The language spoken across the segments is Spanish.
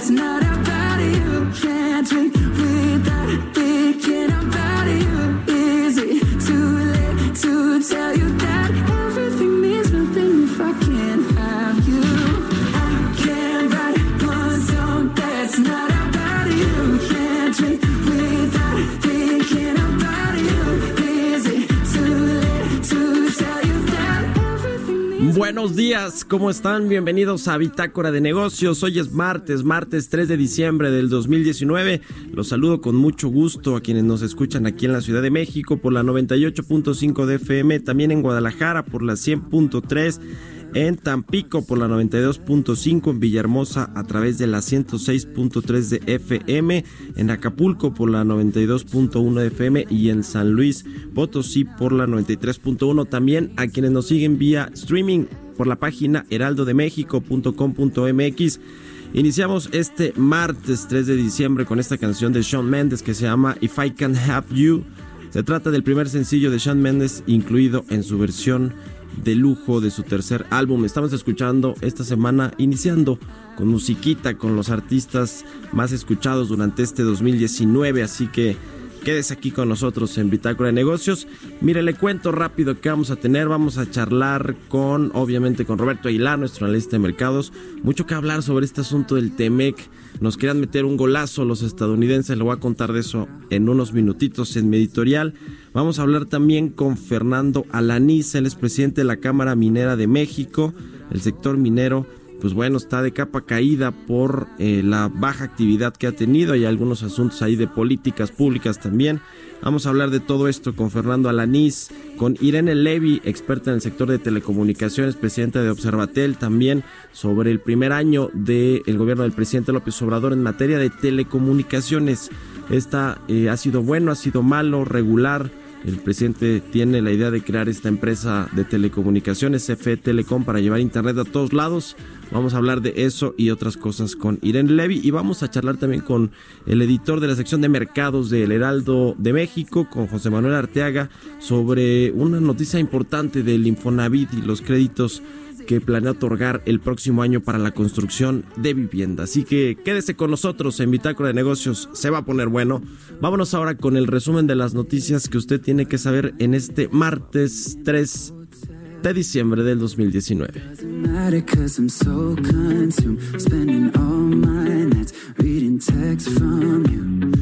That's not about you. Can't drink without thinking about you. Is it too late to tell you that Buenos días, ¿cómo están? Bienvenidos a Bitácora de Negocios. Hoy es martes, martes 3 de diciembre del 2019. Los saludo con mucho gusto a quienes nos escuchan aquí en la Ciudad de México por la 98.5 de FM, también en Guadalajara por la 100.3 en Tampico por la 92.5, en Villahermosa a través de la 106.3 de FM, en Acapulco por la 92.1 de FM y en San Luis Potosí por la 93.1. También a quienes nos siguen vía streaming por la página heraldodemexico.com.mx. Iniciamos este martes 3 de diciembre con esta canción de Shawn Mendes que se llama If I Can Have You. Se trata del primer sencillo de Shawn Mendes incluido en su versión de lujo de su tercer álbum. Estamos escuchando esta semana, iniciando con musiquita, con los artistas más escuchados durante este 2019. Así que quédese aquí con nosotros en Bitácora de Negocios. Mire, le cuento rápido qué vamos a tener. Vamos a charlar con, obviamente, con Roberto Aguilar, nuestro analista de mercados. Mucho que hablar sobre este asunto del TEMEC. Nos quieran meter un golazo los estadounidenses. Le voy a contar de eso en unos minutitos en mi editorial. Vamos a hablar también con Fernando Alaniz, él es presidente de la Cámara Minera de México. El sector minero, pues bueno, está de capa caída por eh, la baja actividad que ha tenido. Hay algunos asuntos ahí de políticas públicas también. Vamos a hablar de todo esto con Fernando Alaniz, con Irene Levy, experta en el sector de telecomunicaciones, presidenta de Observatel, también sobre el primer año del gobierno del presidente López Obrador en materia de telecomunicaciones. Esta eh, ha sido bueno, ha sido malo, regular. El presidente tiene la idea de crear esta empresa de telecomunicaciones, CFE Telecom, para llevar internet a todos lados. Vamos a hablar de eso y otras cosas con Irene Levy y vamos a charlar también con el editor de la sección de mercados del Heraldo de México, con José Manuel Arteaga, sobre una noticia importante del Infonavit y los créditos que planea otorgar el próximo año para la construcción de vivienda. Así que quédese con nosotros en Bitácora de Negocios, se va a poner bueno. Vámonos ahora con el resumen de las noticias que usted tiene que saber en este martes 3 de diciembre del 2019. Doesn't matter cause I'm so consumed Spending all my nights reading texts from you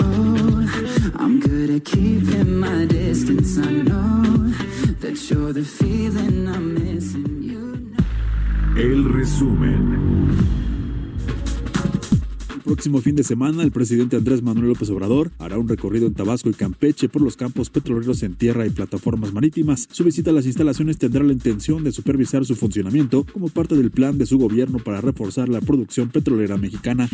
Oh, I'm good at keeping my distance I know that you're the feeling I'm missing You know El resumen. Próximo fin de semana, el presidente Andrés Manuel López Obrador hará un recorrido en Tabasco y Campeche por los campos petroleros en tierra y plataformas marítimas. Su visita a las instalaciones tendrá la intención de supervisar su funcionamiento como parte del plan de su gobierno para reforzar la producción petrolera mexicana.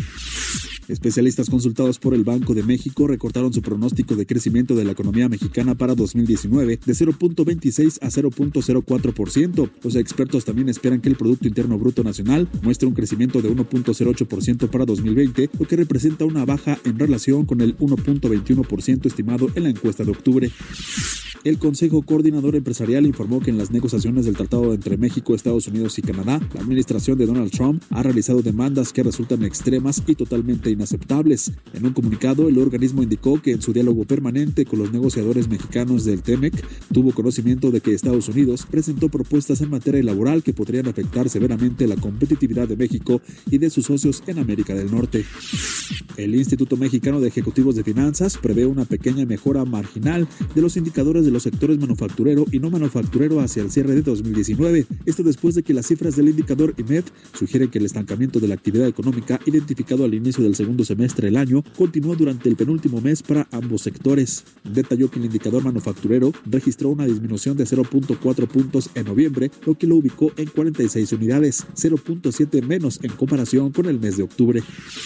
Especialistas consultados por el Banco de México recortaron su pronóstico de crecimiento de la economía mexicana para 2019 de 0.26 a 0.04%. Los expertos también esperan que el Producto Interno Bruto Nacional muestre un crecimiento de 1.08% para 2020, lo que representa una baja en relación con el 1.21% estimado en la encuesta de octubre. El Consejo Coordinador Empresarial informó que en las negociaciones del tratado entre México, Estados Unidos y Canadá, la administración de Donald Trump ha realizado demandas que resultan extremas y totalmente inaceptables. En un comunicado, el organismo indicó que en su diálogo permanente con los negociadores mexicanos del TEMEC, tuvo conocimiento de que Estados Unidos presentó propuestas en materia laboral que podrían afectar severamente la competitividad de México y de sus socios en América del Norte. El Instituto Mexicano de Ejecutivos de Finanzas prevé una pequeña mejora marginal de los indicadores de los sectores manufacturero y no manufacturero hacia el cierre de 2019. Esto después de que las cifras del indicador IMED sugieren que el estancamiento de la actividad económica identificado al inicio del segundo semestre del año continuó durante el penúltimo mes para ambos sectores. Detalló que el indicador manufacturero registró una disminución de 0.4 puntos en noviembre, lo que lo ubicó en 46 unidades, 0.7 menos en comparación con el mes de octubre.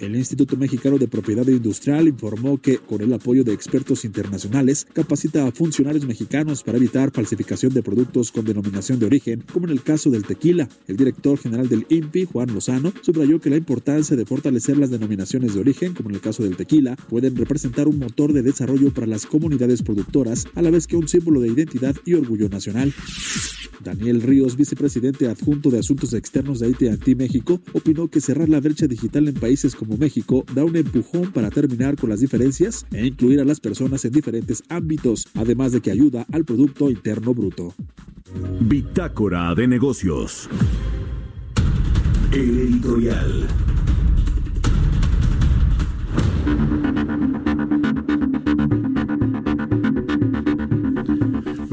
El Instituto Mexicano de Propiedad Industrial informó que, con el apoyo de expertos internacionales, capacita a funcionarios mexicanos para evitar falsificación de productos con denominación de origen, como en el caso del tequila. El director general del INPI, Juan Lozano, subrayó que la importancia de fortalecer las denominaciones de origen, como en el caso del tequila, pueden representar un motor de desarrollo para las comunidades productoras, a la vez que un símbolo de identidad y orgullo nacional. Daniel Ríos, vicepresidente adjunto de Asuntos Externos de AT&T México, opinó que cerrar la brecha digital en países como México da un empujón para terminar con las diferencias e incluir a las personas en diferentes ámbitos, además de que ayuda al Producto Interno Bruto. Bitácora de negocios. El editorial.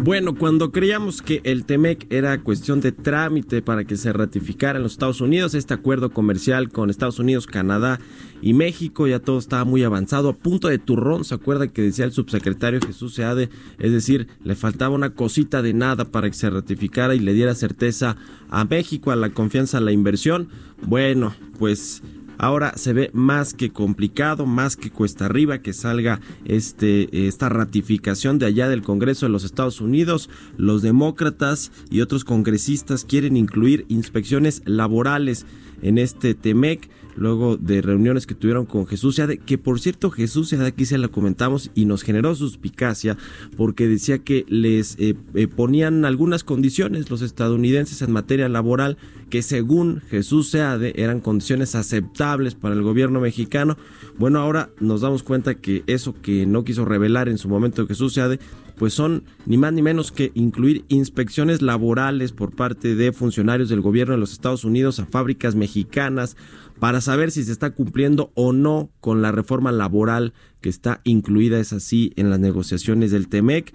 Bueno, cuando creíamos que el TEMEC era cuestión de trámite para que se ratificara en los Estados Unidos, este acuerdo comercial con Estados Unidos, Canadá y México, ya todo estaba muy avanzado, a punto de turrón, ¿se acuerda que decía el subsecretario Jesús Seade? Es decir, le faltaba una cosita de nada para que se ratificara y le diera certeza a México, a la confianza, a la inversión. Bueno, pues ahora se ve más que complicado, más que cuesta arriba que salga este, esta ratificación de allá del Congreso de los Estados Unidos. Los demócratas y otros congresistas quieren incluir inspecciones laborales en este TEMEC luego de reuniones que tuvieron con Jesús Seade, que por cierto Jesús Seade aquí se la comentamos y nos generó suspicacia porque decía que les eh, eh, ponían algunas condiciones los estadounidenses en materia laboral que según Jesús Seade eran condiciones aceptables para el gobierno mexicano. Bueno, ahora nos damos cuenta que eso que no quiso revelar en su momento Jesús Seade pues son ni más ni menos que incluir inspecciones laborales por parte de funcionarios del gobierno de los Estados Unidos a fábricas mexicanas para saber si se está cumpliendo o no con la reforma laboral que está incluida, es así, en las negociaciones del TEMEC.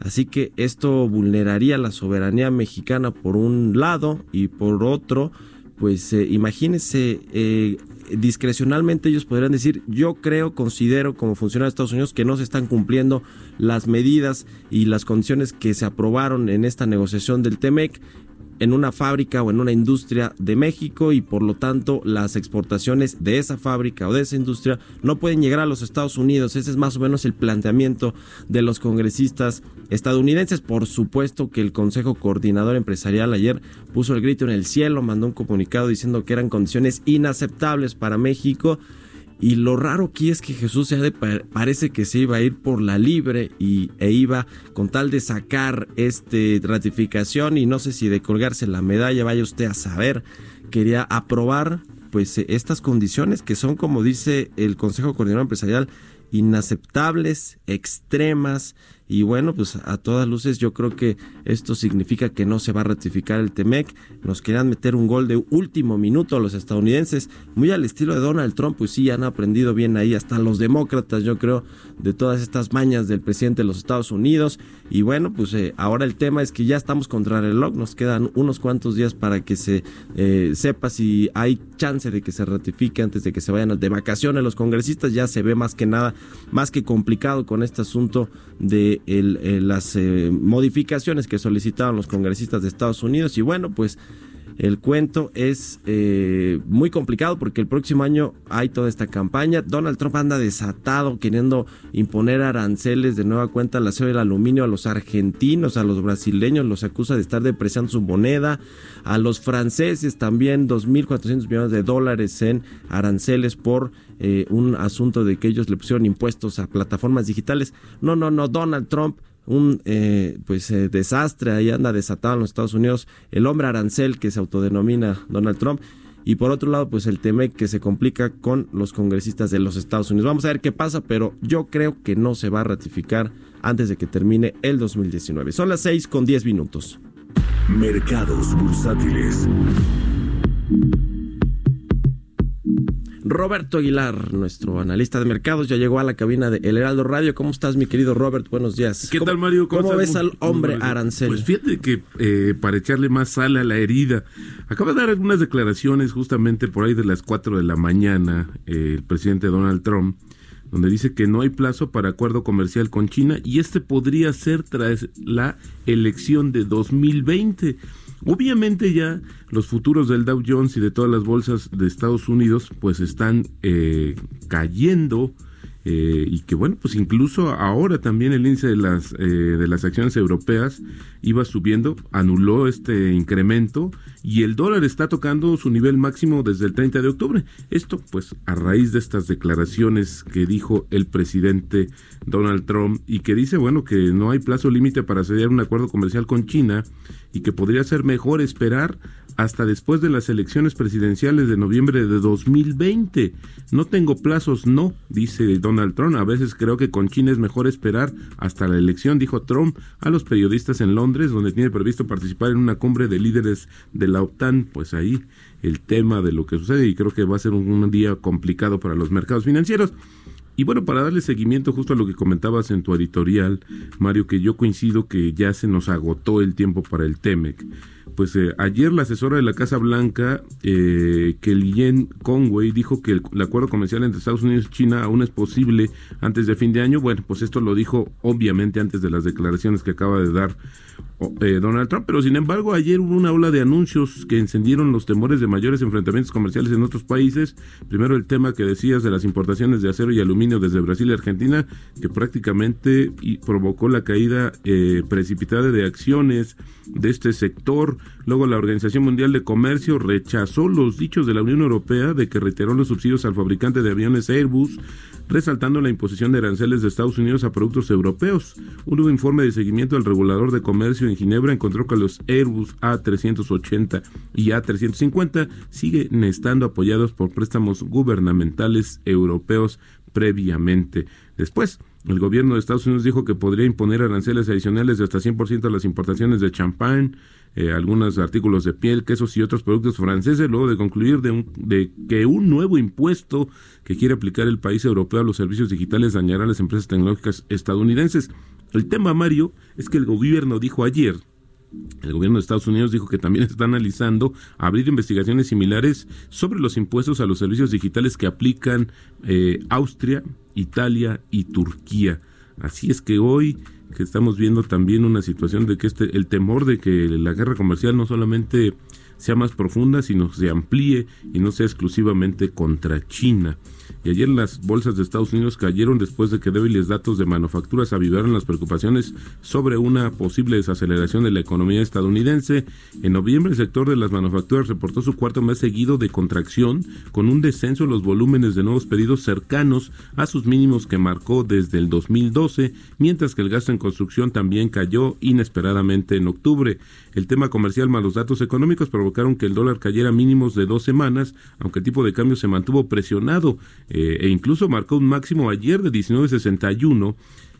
Así que esto vulneraría la soberanía mexicana por un lado y por otro, pues eh, imagínense, eh, discrecionalmente ellos podrían decir, yo creo, considero como funcionario de Estados Unidos que no se están cumpliendo las medidas y las condiciones que se aprobaron en esta negociación del TEMEC en una fábrica o en una industria de México y por lo tanto las exportaciones de esa fábrica o de esa industria no pueden llegar a los Estados Unidos. Ese es más o menos el planteamiento de los congresistas estadounidenses. Por supuesto que el Consejo Coordinador Empresarial ayer puso el grito en el cielo, mandó un comunicado diciendo que eran condiciones inaceptables para México y lo raro aquí es que Jesús se parece que se iba a ir por la libre y, e iba con tal de sacar este ratificación y no sé si de colgarse la medalla, vaya usted a saber, quería aprobar pues estas condiciones que son como dice el Consejo Coordinador Empresarial inaceptables, extremas y bueno, pues a todas luces yo creo que esto significa que no se va a ratificar el TEMEC. Nos querían meter un gol de último minuto a los estadounidenses, muy al estilo de Donald Trump, pues sí, han aprendido bien ahí, hasta los demócratas, yo creo, de todas estas mañas del presidente de los Estados Unidos. Y bueno, pues eh, ahora el tema es que ya estamos contra el reloj, nos quedan unos cuantos días para que se eh, sepa si hay chance de que se ratifique antes de que se vayan de vacaciones los congresistas. Ya se ve más que nada, más que complicado con este asunto de las eh, modificaciones que solicitaron los congresistas de Estados Unidos y bueno, pues el cuento es eh, muy complicado porque el próximo año hay toda esta campaña. Donald Trump anda desatado queriendo imponer aranceles de nueva cuenta al acero y el aluminio a los argentinos, a los brasileños, los acusa de estar depreciando su moneda, a los franceses también 2.400 millones de dólares en aranceles por eh, un asunto de que ellos le pusieron impuestos a plataformas digitales. No, no, no, Donald Trump un eh, pues eh, desastre, ahí anda desatado en los Estados Unidos el hombre arancel que se autodenomina Donald Trump. Y por otro lado, pues el TEMEC que se complica con los congresistas de los Estados Unidos. Vamos a ver qué pasa, pero yo creo que no se va a ratificar antes de que termine el 2019. Son las 6 con 10 minutos. Mercados bursátiles. Roberto Aguilar, nuestro analista de mercados, ya llegó a la cabina de El Heraldo Radio. ¿Cómo estás, mi querido Robert? Buenos días. ¿Qué tal, Mario? ¿Cómo, ves al hombre arancel? Pues fíjate que eh, para echarle más sal a la herida, acaba de dar algunas declaraciones justamente por ahí de las 4 de la mañana, eh, el presidente Donald Trump, donde dice que no hay plazo para acuerdo comercial con China y este podría ser tras la elección de 2020. Obviamente ya los futuros del Dow Jones y de todas las bolsas de Estados Unidos pues están eh, cayendo eh, y que bueno pues incluso ahora también el índice de las eh, de las acciones europeas iba subiendo anuló este incremento y el dólar está tocando su nivel máximo desde el 30 de octubre. Esto pues a raíz de estas declaraciones que dijo el presidente Donald Trump y que dice bueno que no hay plazo límite para sellar un acuerdo comercial con China y que podría ser mejor esperar hasta después de las elecciones presidenciales de noviembre de 2020. No tengo plazos, no, dice Donald Trump. A veces creo que con China es mejor esperar hasta la elección, dijo Trump a los periodistas en Londres, donde tiene previsto participar en una cumbre de líderes de la OTAN. Pues ahí el tema de lo que sucede y creo que va a ser un, un día complicado para los mercados financieros. Y bueno, para darle seguimiento justo a lo que comentabas en tu editorial, Mario, que yo coincido que ya se nos agotó el tiempo para el TEMEC. Pues eh, ayer la asesora de la Casa Blanca, eh, Kellyanne Conway, dijo que el, acuerdo comercial entre Estados Unidos y China aún es posible antes de fin de año. Bueno, pues esto lo dijo obviamente antes de las declaraciones que acaba de dar eh, Donald Trump, pero sin embargo ayer hubo una ola de anuncios que encendieron los temores de mayores enfrentamientos comerciales en otros países. Primero el tema que decías de las importaciones de acero y aluminio desde Brasil y Argentina, que prácticamente provocó la caída eh, precipitada de acciones de este sector. Luego la Organización Mundial de Comercio rechazó los dichos de la Unión Europea de que reiteró los subsidios al fabricante de aviones Airbus resaltando la imposición de aranceles de Estados Unidos a productos europeos. Un nuevo informe de seguimiento del regulador de comercio en Ginebra encontró que los Airbus A380 y A350 siguen estando apoyados por préstamos gubernamentales europeos previamente. Después, el gobierno de Estados Unidos dijo que podría imponer aranceles adicionales de hasta 100% a las importaciones de champán, eh, algunos artículos de piel, quesos y otros productos franceses, luego de concluir de, un- de que un nuevo impuesto que quiere aplicar el país europeo a los servicios digitales dañará a las empresas tecnológicas estadounidenses. El tema, Mario, es que el gobierno dijo ayer el gobierno de Estados Unidos dijo que también está analizando abrir investigaciones similares sobre los impuestos a los servicios digitales que aplican eh, Austria, Italia y Turquía. Así es que hoy que estamos viendo también una situación de que este el temor de que la guerra comercial no solamente sea más profunda, sino se amplíe y no sea exclusivamente contra China. Y ayer las bolsas de Estados Unidos cayeron después de que débiles datos de manufacturas avivaron las preocupaciones sobre una posible desaceleración de la economía estadounidense. En noviembre el sector de las manufacturas reportó su cuarto mes seguido de contracción, con un descenso en los volúmenes de nuevos pedidos cercanos a sus mínimos que marcó desde el 2012, mientras que el gasto en construcción también cayó inesperadamente en octubre. El tema comercial más los datos económicos provocaron que el dólar cayera mínimos de dos semanas, aunque el tipo de cambio se mantuvo presionado eh, e incluso marcó un máximo ayer de 19.61.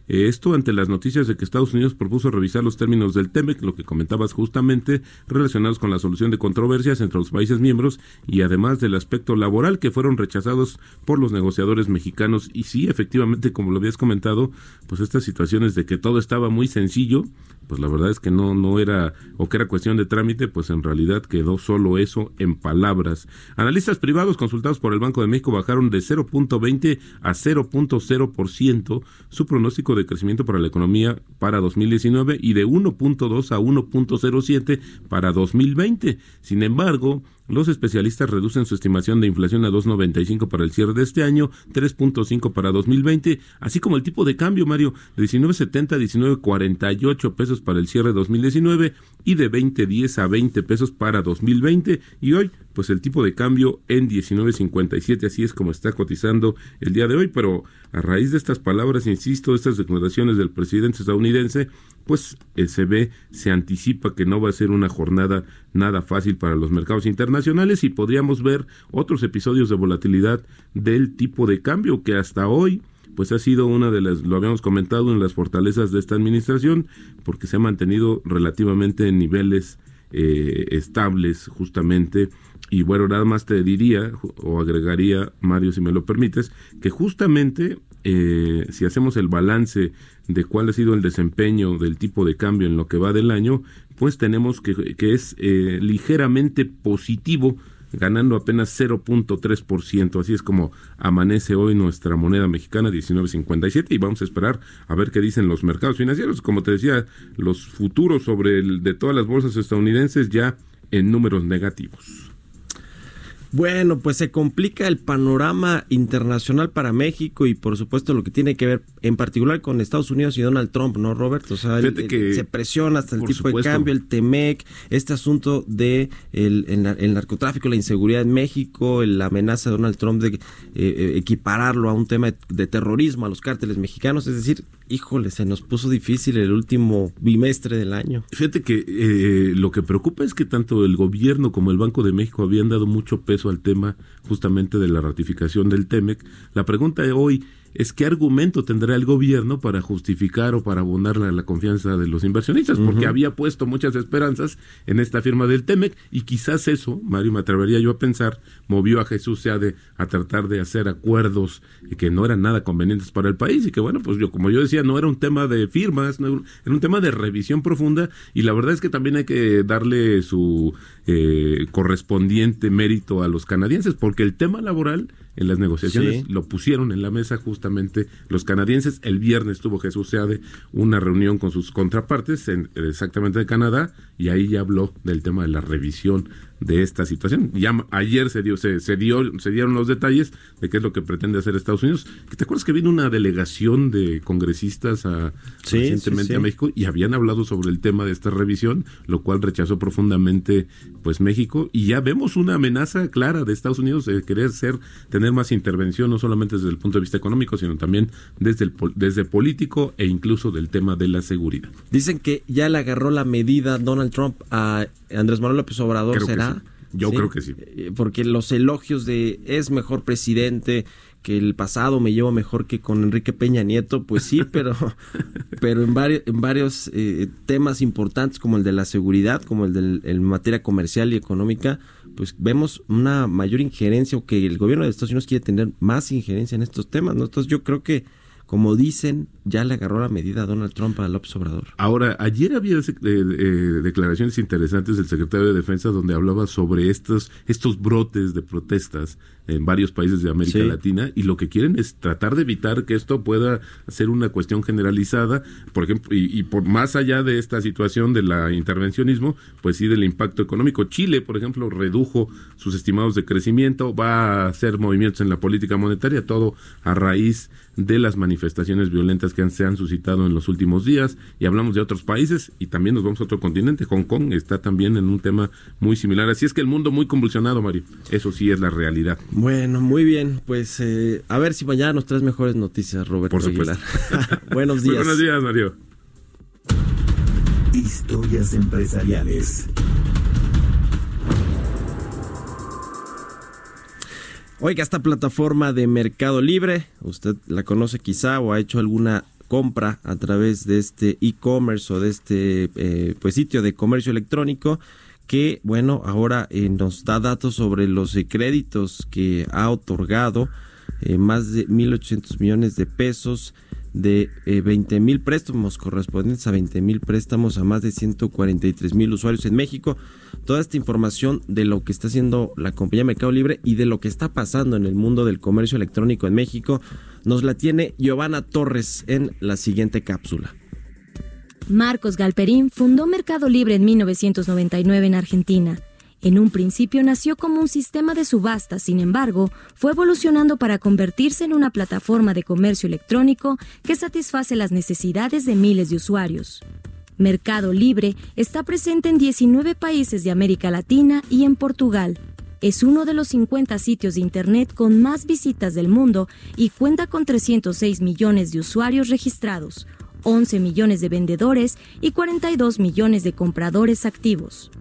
Eh, Esto ante las noticias de que Estados Unidos propuso revisar los términos del TEMEC, lo que comentabas justamente, relacionados con la solución de controversias entre los países miembros y además del aspecto laboral que fueron rechazados por los negociadores mexicanos. Y sí, efectivamente, como lo habías comentado, pues estas situaciones de que todo estaba muy sencillo, pues la verdad es que no, no era, o que era cuestión de trámite, pues en realidad quedó solo eso en palabras. Analistas privados consultados por el Banco de México bajaron de 0.20 a 0.0% su pronóstico de crecimiento para la economía para 2019 y de 1.2 a 1.07 para 2020. Sin embargo, los especialistas reducen su estimación de inflación a 2.95 para el cierre de este año, 3.5 para 2020, así como el tipo de cambio, Mario, de 19.70 a 19.48 pesos para el cierre de 2019 y de 20.10 a 20 pesos para 2020 y hoy pues el tipo de cambio en 19.57, así es como está cotizando el día de hoy, pero a raíz de estas palabras, insisto, estas declaraciones del presidente estadounidense, pues eh, se ve, se anticipa que no va a ser una jornada nada fácil para los mercados internacionales y podríamos ver otros episodios de volatilidad del tipo de cambio que hasta hoy pues ha sido una de las, lo habíamos comentado, en las fortalezas de esta administración, porque se ha mantenido relativamente en niveles eh, estables justamente y bueno, nada más te diría o agregaría, Mario, si me lo permites, que justamente eh, si hacemos el balance de cuál ha sido el desempeño del tipo de cambio en lo que va del año, pues tenemos que, que es eh, ligeramente positivo, ganando apenas 0.3%. Así es como amanece hoy nuestra moneda mexicana 19.57 y vamos a esperar a ver qué dicen los mercados financieros. Como te decía, los futuros sobre el de todas las bolsas estadounidenses ya en números negativos. Bueno, pues se complica el panorama internacional para México y por supuesto lo que tiene que ver en particular con Estados Unidos y Donald Trump, ¿no, Robert? O sea, se presiona hasta el tipo de cambio, el TEMEC, este asunto de el, narcotráfico, la inseguridad en México, la amenaza de Donald Trump de eh, eh, equipararlo a un tema de terrorismo, a los cárteles mexicanos, es decir, híjole, se nos puso difícil el último bimestre del año. Fíjate que eh, lo que preocupa es que tanto el gobierno como el Banco de México habían dado mucho peso al tema justamente de la ratificación del TEMEC. La pregunta de hoy es qué argumento tendrá el gobierno para justificar o para abonar la, confianza de los inversionistas, porque había puesto muchas esperanzas en esta firma del TEMEC y quizás eso, Mario, me atrevería yo a pensar, movió a Jesús Seade a tratar de hacer acuerdos que no eran nada convenientes para el país y que bueno, pues yo como yo decía, no era un tema de firmas, era un tema de revisión profunda y la verdad es que también hay que darle su eh, correspondiente mérito a los canadienses, porque el tema laboral en las negociaciones lo pusieron en la mesa justamente los canadienses. El viernes tuvo Jesús Seade una reunión con sus contrapartes en, exactamente de Canadá y ahí ya habló del tema de la revisión de esta situación. Ya ayer se dio, se, se, dio, se dieron los detalles de qué es lo que pretende hacer Estados Unidos. ¿Te acuerdas que vino una delegación de congresistas a, recientemente a México y habían hablado sobre el tema de esta revisión, lo cual rechazó profundamente pues México y ya vemos una amenaza clara de Estados Unidos de querer ser tener más intervención no solamente desde el punto de vista económico, sino también desde el desde político e incluso del tema de la seguridad. Dicen que ya le agarró la medida Donald Trump a Andrés Manuel López Obrador, ¿será? Yo creo que sí. Eh, porque los elogios de es mejor presidente, que el pasado me llevo mejor que con Enrique Peña Nieto, pues sí, pero, pero en varios, en varios eh, temas importantes como el de la seguridad, como el de materia comercial y económica, pues vemos una mayor injerencia o que el gobierno de Estados Unidos quiere tener más injerencia en estos temas. ¿no? Entonces yo creo que como dicen, ya le agarró la medida a Donald Trump a López Obrador. Ahora, ayer había eh, eh, declaraciones interesantes del secretario de Defensa donde hablaba sobre estos, estos brotes de protestas en varios países de América Latina y lo que quieren es tratar de evitar que esto pueda ser una cuestión generalizada, por ejemplo, y, por más allá de esta situación de la intervencionismo, pues sí del impacto económico. Chile, por ejemplo, redujo sus estimados de crecimiento, va a hacer movimientos en la política monetaria, todo a raíz de las manifestaciones violentas que se han suscitado en los últimos días y hablamos de otros países y también nos vamos a otro continente. Hong Kong está también en un tema muy similar. Así es que el mundo muy convulsionado, Mario. Eso sí es la realidad. Bueno, muy bien. Pues eh, a ver si mañana nos traes mejores noticias, Roberto Por supuesto. buenos días. buenos días, Mario. Historias empresariales. Oiga, esta plataforma de Mercado Libre, usted la conoce quizá o ha hecho alguna compra a través de este e-commerce o de este eh, pues sitio de comercio electrónico que bueno ahora eh, nos da datos sobre los créditos que ha otorgado eh, más de 1.800 millones de pesos de 20 mil préstamos correspondientes a 20 mil préstamos a más de 143 mil usuarios en México toda esta información de lo que está haciendo la compañía Mercado Libre y de lo que está pasando en el mundo del comercio electrónico en México, nos la tiene Giovanna Torres en la siguiente cápsula. Marcos Galperín fundó Mercado Libre en 1999 en Argentina En un principio nació como un sistema de subasta, sin embargo, fue evolucionando para convertirse en una plataforma de comercio electrónico que satisface las necesidades de miles de usuarios. Mercado Libre está presente en 19 países de América Latina y en Portugal. Es uno de los 50 sitios de Internet con más visitas del mundo y cuenta con 306 millones de usuarios registrados, 11 millones de vendedores y 42 millones de compradores activos.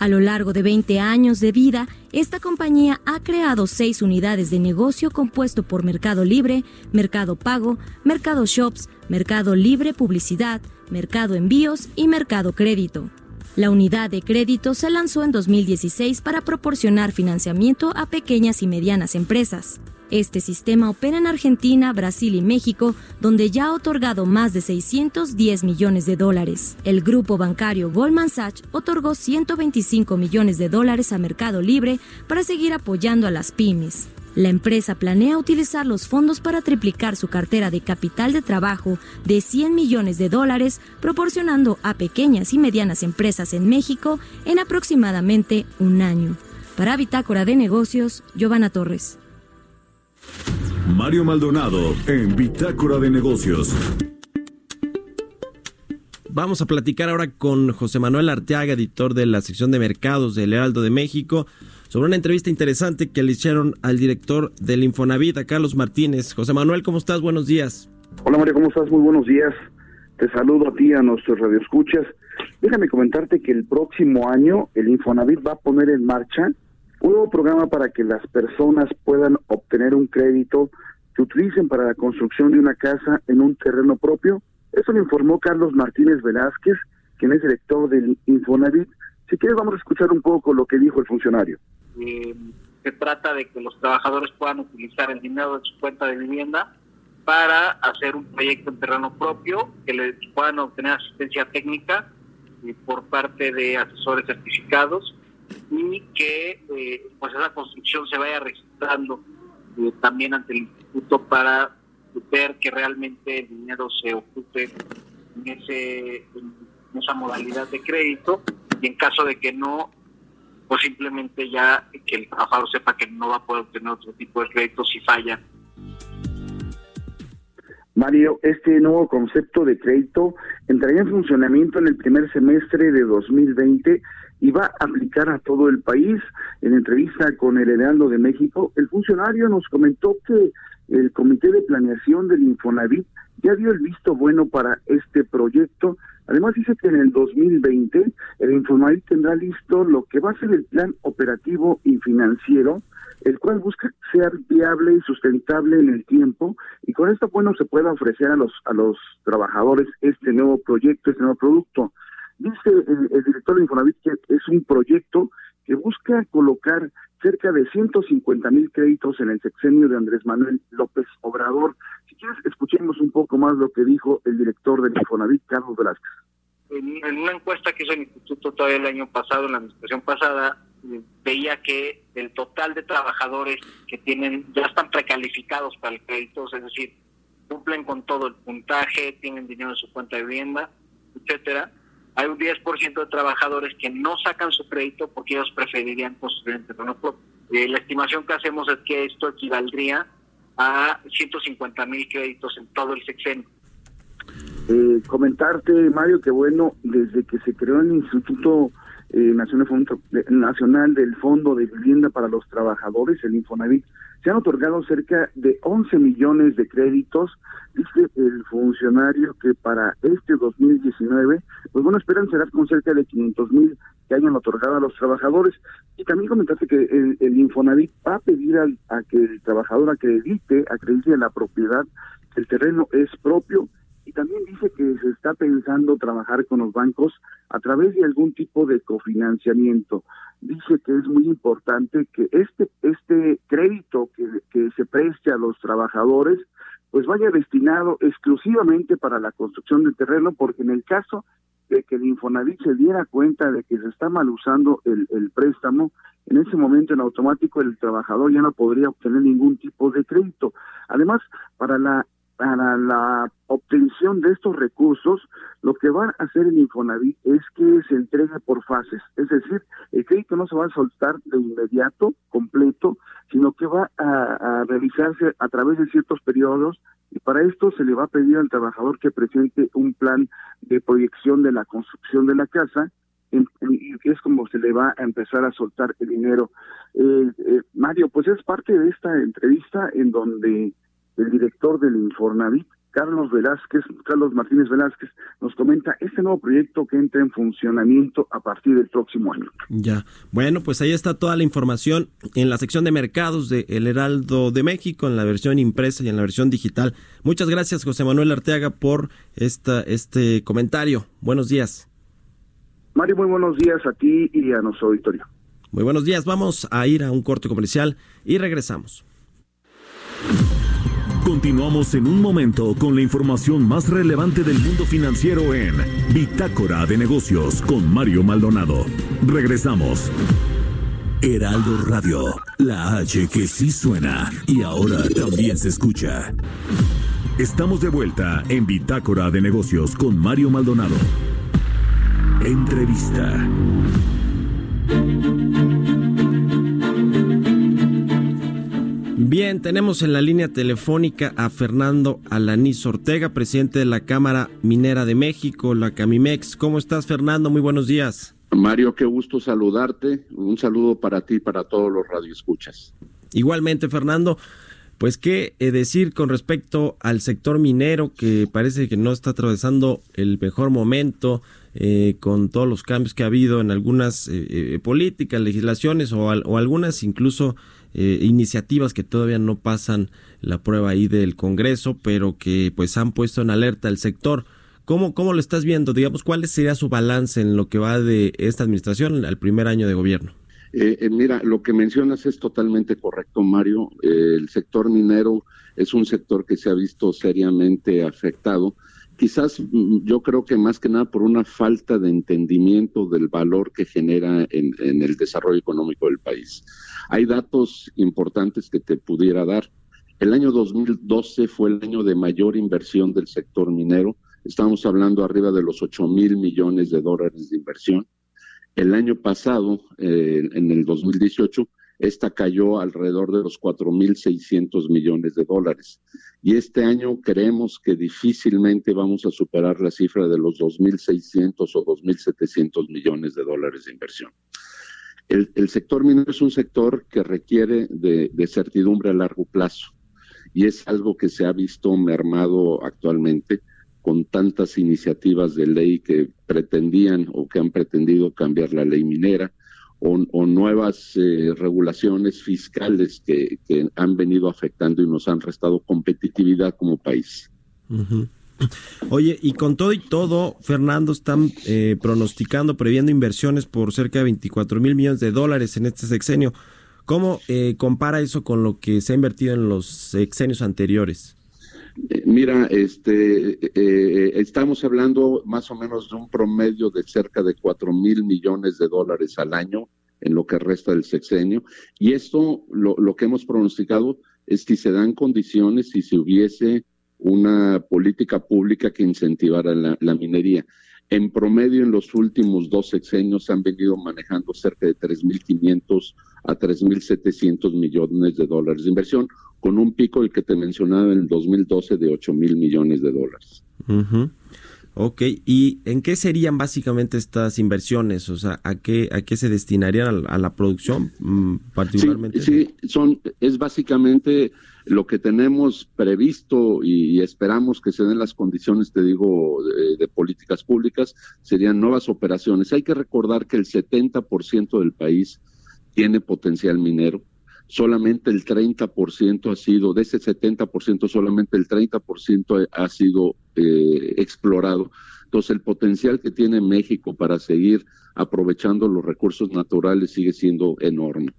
A lo largo de 20 años de vida, esta compañía ha creado seis unidades de negocio compuesto por Mercado Libre, Mercado Pago, Mercado Shops, Mercado Libre Publicidad, Mercado Envíos y Mercado Crédito. La unidad de crédito se lanzó en 2016 para proporcionar financiamiento a pequeñas y medianas empresas. Este sistema opera en Argentina, Brasil y México, donde ya ha otorgado más de 610 millones de dólares. El grupo bancario Goldman Sachs otorgó 125 millones de dólares a Mercado Libre para seguir apoyando a las pymes. La empresa planea utilizar los fondos para triplicar su cartera de capital de trabajo de 100 millones de dólares, proporcionando a pequeñas y medianas empresas en México en aproximadamente un año. Para Bitácora de Negocios, Giovanna Torres. Mario Maldonado en Bitácora de Negocios. Vamos a platicar ahora con José Manuel Arteaga, editor de la sección de mercados del Heraldo de México, sobre una entrevista interesante que le hicieron al director del Infonavit, a Carlos Martínez. José Manuel, ¿cómo estás? Buenos días. Hola Mario, ¿cómo estás? Muy buenos días. Te saludo a ti, a nuestros radioescuchas. Déjame comentarte que el próximo año el Infonavit va a poner en marcha un nuevo programa para que las personas puedan obtener un crédito que utilicen para la construcción de una casa en un terreno propio. Eso lo informó Carlos Martínez Velázquez, quien es director del Infonavit. Si quieres, vamos a escuchar un poco lo que dijo el funcionario. Eh, se trata de que los trabajadores puedan utilizar el dinero de su cuenta de vivienda para hacer un proyecto en terreno propio, que les puedan obtener asistencia técnica eh, por parte de asesores certificados y que eh, pues esa construcción se vaya registrando eh, también ante el instituto para ver que realmente el dinero se ocupe en, ese, en esa modalidad de crédito y en caso de que no, pues simplemente ya que el trabajador sepa que no va a poder obtener otro tipo de crédito si falla. Mario, este nuevo concepto de crédito entraría en funcionamiento en el primer semestre de 2020 y va a aplicar a todo el país. En entrevista con el Heraldo de México, el funcionario nos comentó que el Comité de Planeación del Infonavit ya dio el visto bueno para este proyecto. Además dice que en el 2020 el Infonavit tendrá listo lo que va a ser el plan operativo y financiero, el cual busca ser viable y sustentable en el tiempo y con esto bueno se pueda ofrecer a los a los trabajadores este nuevo proyecto, este nuevo producto. Dice el, director de Infonavit que es un proyecto que busca colocar cerca de 150 mil créditos en el sexenio de Andrés Manuel López Obrador. Si quieres, escuchemos un poco más lo que dijo el director del Infonavit, Carlos Velázquez. En, en una encuesta que hizo el instituto todavía el año pasado, en la administración pasada, eh, veía que el total de trabajadores que tienen ya están precalificados para el crédito, es decir, cumplen con todo el puntaje, tienen dinero en su cuenta de vivienda, etcétera, hay un 10% de trabajadores que no sacan su crédito porque ellos preferirían construir en terreno. Eh, la estimación que hacemos es que esto equivaldría a 150 mil créditos en todo el sexenio. Eh, comentarte, Mario, que bueno, desde que se creó el Instituto eh, Nacional, Fondo- Nacional del Fondo de Vivienda para los Trabajadores, el Infonavit, se han otorgado cerca de 11 millones de créditos. Dice el funcionario que para este 2019, pues bueno, esperan cerrar con cerca de 500 mil que hayan otorgado a los trabajadores. Y también comentaste que el, el Infonavit va a pedir al- a que el trabajador acredite, acredite la propiedad, que el terreno es propio y también dice que se está pensando trabajar con los bancos a través de algún tipo de cofinanciamiento. Dice que es muy importante que este este crédito que, que se preste a los trabajadores pues vaya destinado exclusivamente para la construcción del terreno porque en el caso de que el Infonavit se diera cuenta de que se está mal usando el, el préstamo, en ese momento en automático el trabajador ya no podría obtener ningún tipo de crédito. Además, para la para la obtención de estos recursos, Lo que va a hacer el Infonavit es que se entregue por fases, es decir, el crédito no se va a soltar de inmediato, completo, sino que va a, realizarse a través de ciertos periodos y para esto se le va a pedir al trabajador que presente un plan de proyección de la construcción de la casa y es como se le va a empezar a soltar el dinero. Eh, eh, Mario, pues es parte de esta entrevista en donde el director del Infonavit, Carlos Velázquez, Carlos Martínez Velázquez, nos comenta este nuevo proyecto que entra en funcionamiento a partir del próximo año. Ya, bueno, pues ahí está toda la información en la sección de mercados de El Heraldo de México, en la versión impresa y en la versión digital. Muchas gracias, José Manuel Arteaga, por esta, este comentario. Buenos días. Mario, muy buenos días a ti y a nuestro auditorio. Muy buenos días, vamos a ir a un corte comercial y regresamos. Continuamos en un momento con la información más relevante del mundo financiero en Bitácora de Negocios con Mario Maldonado. Regresamos. Heraldo Radio, la H que sí suena y ahora también se escucha. Estamos de vuelta en Bitácora de Negocios con Mario Maldonado. Entrevista. Bien, tenemos en la línea telefónica a Fernando Alaniz Ortega, presidente de la Cámara Minera de México, la Camimex. ¿Cómo estás, Fernando? Muy buenos días. Mario, qué gusto saludarte. Un saludo para ti y para todos los radioescuchas. Igualmente, Fernando. Pues qué eh, decir con respecto al sector minero que parece que no está atravesando el mejor momento eh, con todos los cambios que ha habido en algunas eh, políticas, legislaciones o, o algunas incluso iniciativas que todavía no pasan la prueba ahí del Congreso, pero que pues han puesto en alerta el sector. ¿Cómo, ¿Cómo lo estás viendo? Digamos, ¿cuál sería su balance en lo que va de esta administración al primer año de gobierno? Eh, eh, mira, lo que mencionas es totalmente correcto, Mario. Eh, el sector minero es un sector que se ha visto seriamente afectado. Quizás mm, yo creo que más que nada por una falta de entendimiento del valor que genera en, en el desarrollo económico del país. Hay datos importantes que te pudiera dar. El año 2012 fue el año de mayor inversión del sector minero. Estamos hablando arriba de los 8 mil millones de dólares de inversión. El año pasado, eh, en el 2018, esta cayó alrededor de los 4.600 millones de dólares. Y este año creemos que difícilmente vamos a superar la cifra de los 2.600 o 2.700 millones de dólares de inversión. El, sector minero es un sector que requiere de, certidumbre a largo plazo y es algo que se ha visto mermado actualmente con tantas iniciativas de ley que pretendían o que han pretendido cambiar la ley minera o, nuevas eh, regulaciones fiscales que, que, han venido afectando y nos han restado competitividad como país. Oye, y con todo y todo, Fernando, están eh, pronosticando, previendo inversiones por cerca de 24 mil millones de dólares en este sexenio. ¿Cómo eh, compara eso con lo que se ha invertido en los sexenios anteriores? Mira, este, eh, estamos hablando más o menos de un promedio de cerca de cuatro mil millones de dólares al año en lo que resta del sexenio. Y esto, lo, lo que hemos pronosticado es que se dan condiciones, si se hubiese una política pública que incentivara la, la minería. En promedio, en los últimos dos sexenios han venido manejando cerca de 3.500 a 3.700 millones de dólares de inversión, con un pico el que te mencionaba en el 2012 de 8.000 millones de dólares. Ok, ¿y en qué serían básicamente estas inversiones? O sea, ¿a qué, a qué se destinarían a, la producción mm, particularmente? Sí, sí, son, es básicamente lo que tenemos previsto y, esperamos que se den las condiciones, te digo, de, políticas públicas, serían nuevas operaciones. Hay que recordar que el 70% del país tiene potencial minero, solamente el 30% ha sido, de ese 70%, solamente el 30% ha sido eh, explorado. Entonces, el potencial que tiene México para seguir aprovechando los recursos naturales sigue siendo enorme.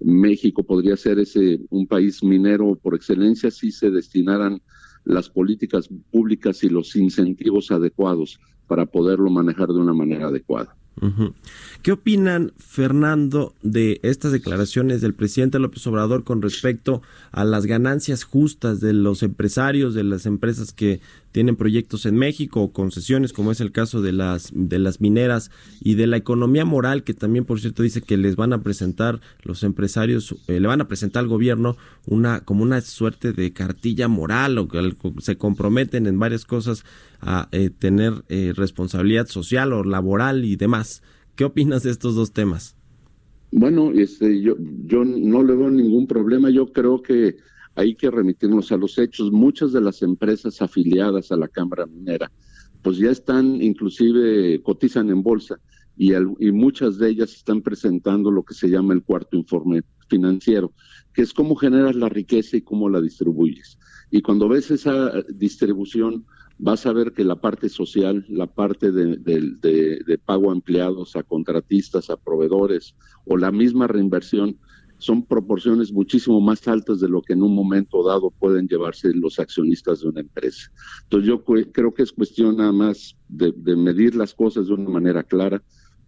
México podría ser ese un país minero por excelencia si se destinaran las políticas públicas y los incentivos adecuados para poderlo manejar de una manera adecuada. ¿Qué opinan, Fernando, de estas declaraciones del presidente López Obrador con respecto a las ganancias justas de los empresarios, de las empresas que tienen proyectos en México o concesiones, como es el caso de las, de las mineras, y de la economía moral, que también, por cierto, dice que les van a presentar los empresarios, eh, le van a presentar al gobierno una como una suerte de cartilla moral o que se comprometen en varias cosas a eh, tener eh, responsabilidad social o laboral y demás. ¿Qué opinas de estos dos temas? Bueno, este, yo, yo no le veo ningún problema. Yo creo que hay que remitirnos a los hechos. Muchas de las empresas afiliadas a la Cámara Minera, pues ya están, inclusive cotizan en bolsa y, muchas de ellas están presentando lo que se llama el cuarto informe financiero, que es cómo generas la riqueza y cómo la distribuyes. Y cuando ves esa distribución, vas a ver que la parte social, la parte de, pago a empleados, a contratistas, a proveedores o la misma reinversión son proporciones muchísimo más altas de lo que en un momento dado pueden llevarse los accionistas de una empresa. Entonces yo creo que es cuestión nada más de, medir las cosas de una manera clara,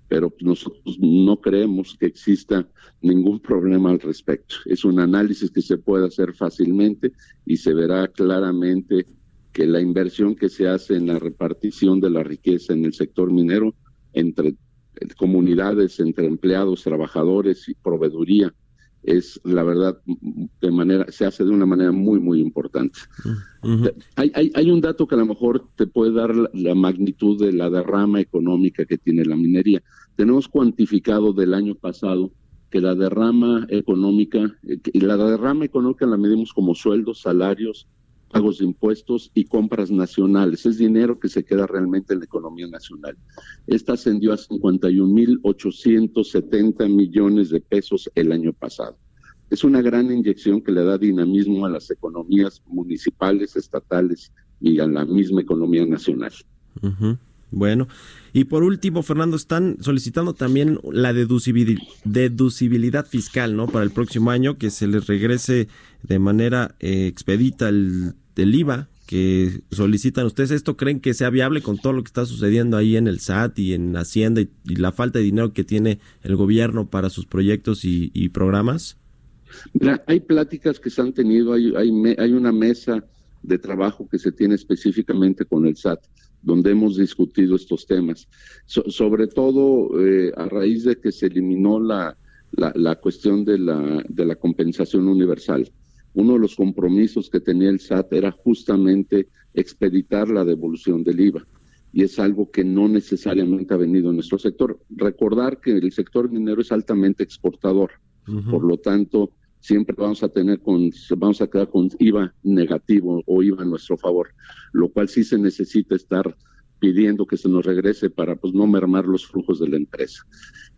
pero nosotros no creemos que exista ningún problema al respecto. Es un análisis que se puede hacer fácilmente y se verá claramente que la inversión que se hace en la repartición de la riqueza en el sector minero entre comunidades, entre empleados, trabajadores y proveeduría es la verdad de manera se hace de una manera muy muy importante. hay, hay, hay, un dato que a lo mejor te puede dar la, magnitud de la derrama económica que tiene la minería. Tenemos cuantificado del año pasado que la derrama económica, eh, la derrama económica la medimos como sueldos, salarios, pagos de impuestos y compras nacionales. Es dinero que se queda realmente en la economía nacional. Esta ascendió a 51.870 millones de pesos el año pasado. Es una gran inyección que le da dinamismo a las economías municipales, estatales y a la misma economía nacional. Bueno, y por último, Fernando, están solicitando también la deducibilidad, fiscal, ¿no? Para el próximo año, que se les regrese de manera eh, expedita el del IVA que solicitan ustedes. ¿Esto creen que sea viable con todo lo que está sucediendo ahí en el SAT y en Hacienda y, la falta de dinero que tiene el gobierno para sus proyectos y, programas? Hay pláticas que se han tenido, hay, hay, hay una mesa de trabajo que se tiene específicamente con el SAT, donde hemos discutido estos temas. sobre todo eh, a raíz de que se eliminó la, la, la cuestión de la, de la compensación universal uno de los compromisos que tenía el SAT era justamente expeditar la devolución del IVA. Y es algo que no necesariamente ha venido en nuestro sector. Recordar que el sector minero es altamente exportador. Por lo tanto, siempre vamos a tener con, vamos a quedar con IVA negativo o IVA a nuestro favor, lo cual sí se necesita estar pidiendo que se nos regrese para pues no mermar los flujos de la empresa.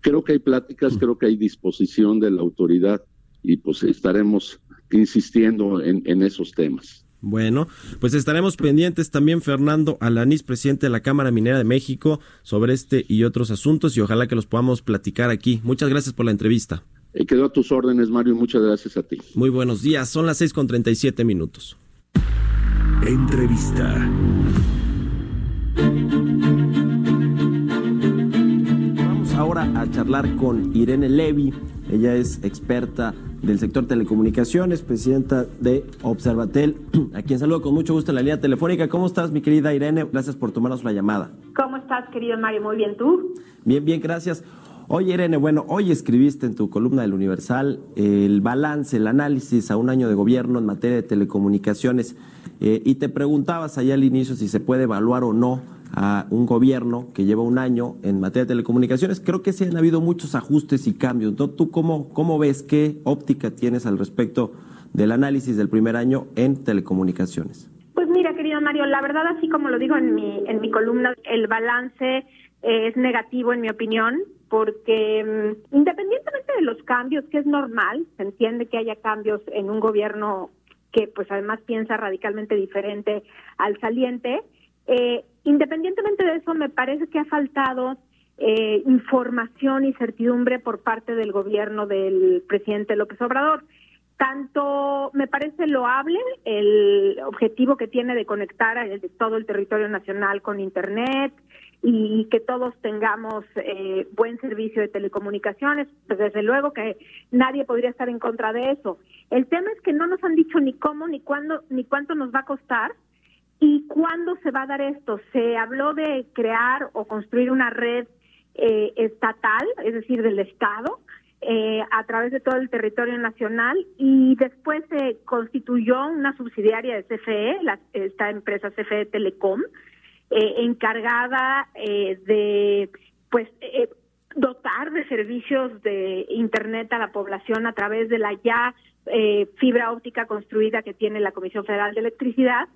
Creo que hay pláticas, creo que hay disposición de la autoridad y pues estaremos insistiendo en, esos temas. Bueno, pues estaremos pendientes también, Fernando Alanís, presidente de la Cámara Minera de México, sobre este y otros asuntos y ojalá que los podamos platicar aquí. Muchas gracias por la entrevista. Eh, quedo a tus órdenes, Mario, muchas gracias a ti. Muy buenos días, son las seis con siete minutos. Entrevista. Vamos ahora a charlar con Irene Levy. Ella es experta del sector telecomunicaciones, presidenta de Observatel, a quien saludo con mucho gusto en la línea telefónica. ¿Cómo estás, mi querida Irene? Gracias por tomarnos la llamada. ¿Cómo estás, querido Mario? Muy bien, ¿tú? Bien, bien, gracias. Oye, Irene, bueno, hoy escribiste en tu columna del Universal el balance, el análisis a un año de gobierno en materia de telecomunicaciones eh, y te preguntabas allá al inicio si se puede evaluar o no a un gobierno que lleva un año en materia de telecomunicaciones. Creo que sí han habido muchos ajustes y cambios. ¿Tú cómo, cómo ves qué óptica tienes al respecto del análisis del primer año en telecomunicaciones? Pues mira, querido Mario, la verdad, así como lo digo en mi, en mi columna, el balance es negativo en mi opinión, porque mm, independientemente de los cambios, que es normal, se entiende que haya cambios en un gobierno que pues además piensa radicalmente diferente al saliente, eh, independientemente de eso, me parece que ha faltado eh, información y certidumbre por parte del gobierno del presidente López Obrador. Tanto me parece loable el objetivo que tiene de conectar a todo el territorio nacional con Internet, y que todos tengamos eh, buen servicio de telecomunicaciones. Pues, desde luego que nadie podría estar en contra de eso. El tema es que no nos han dicho ni cómo, ni cuándo, ni cuánto nos va a costar y cuándo se va a dar esto. Se habló de crear o construir una red eh, estatal, es decir, del Estado, eh, a través de todo el territorio nacional y después se constituyó una subsidiaria de CFE, la, esta empresa CFE Telecom, eh, encargada eh, de pues eh, dotar de servicios de internet a la población a través de la ya eh, fibra óptica construida que tiene la Comisión Federal de Electricidad.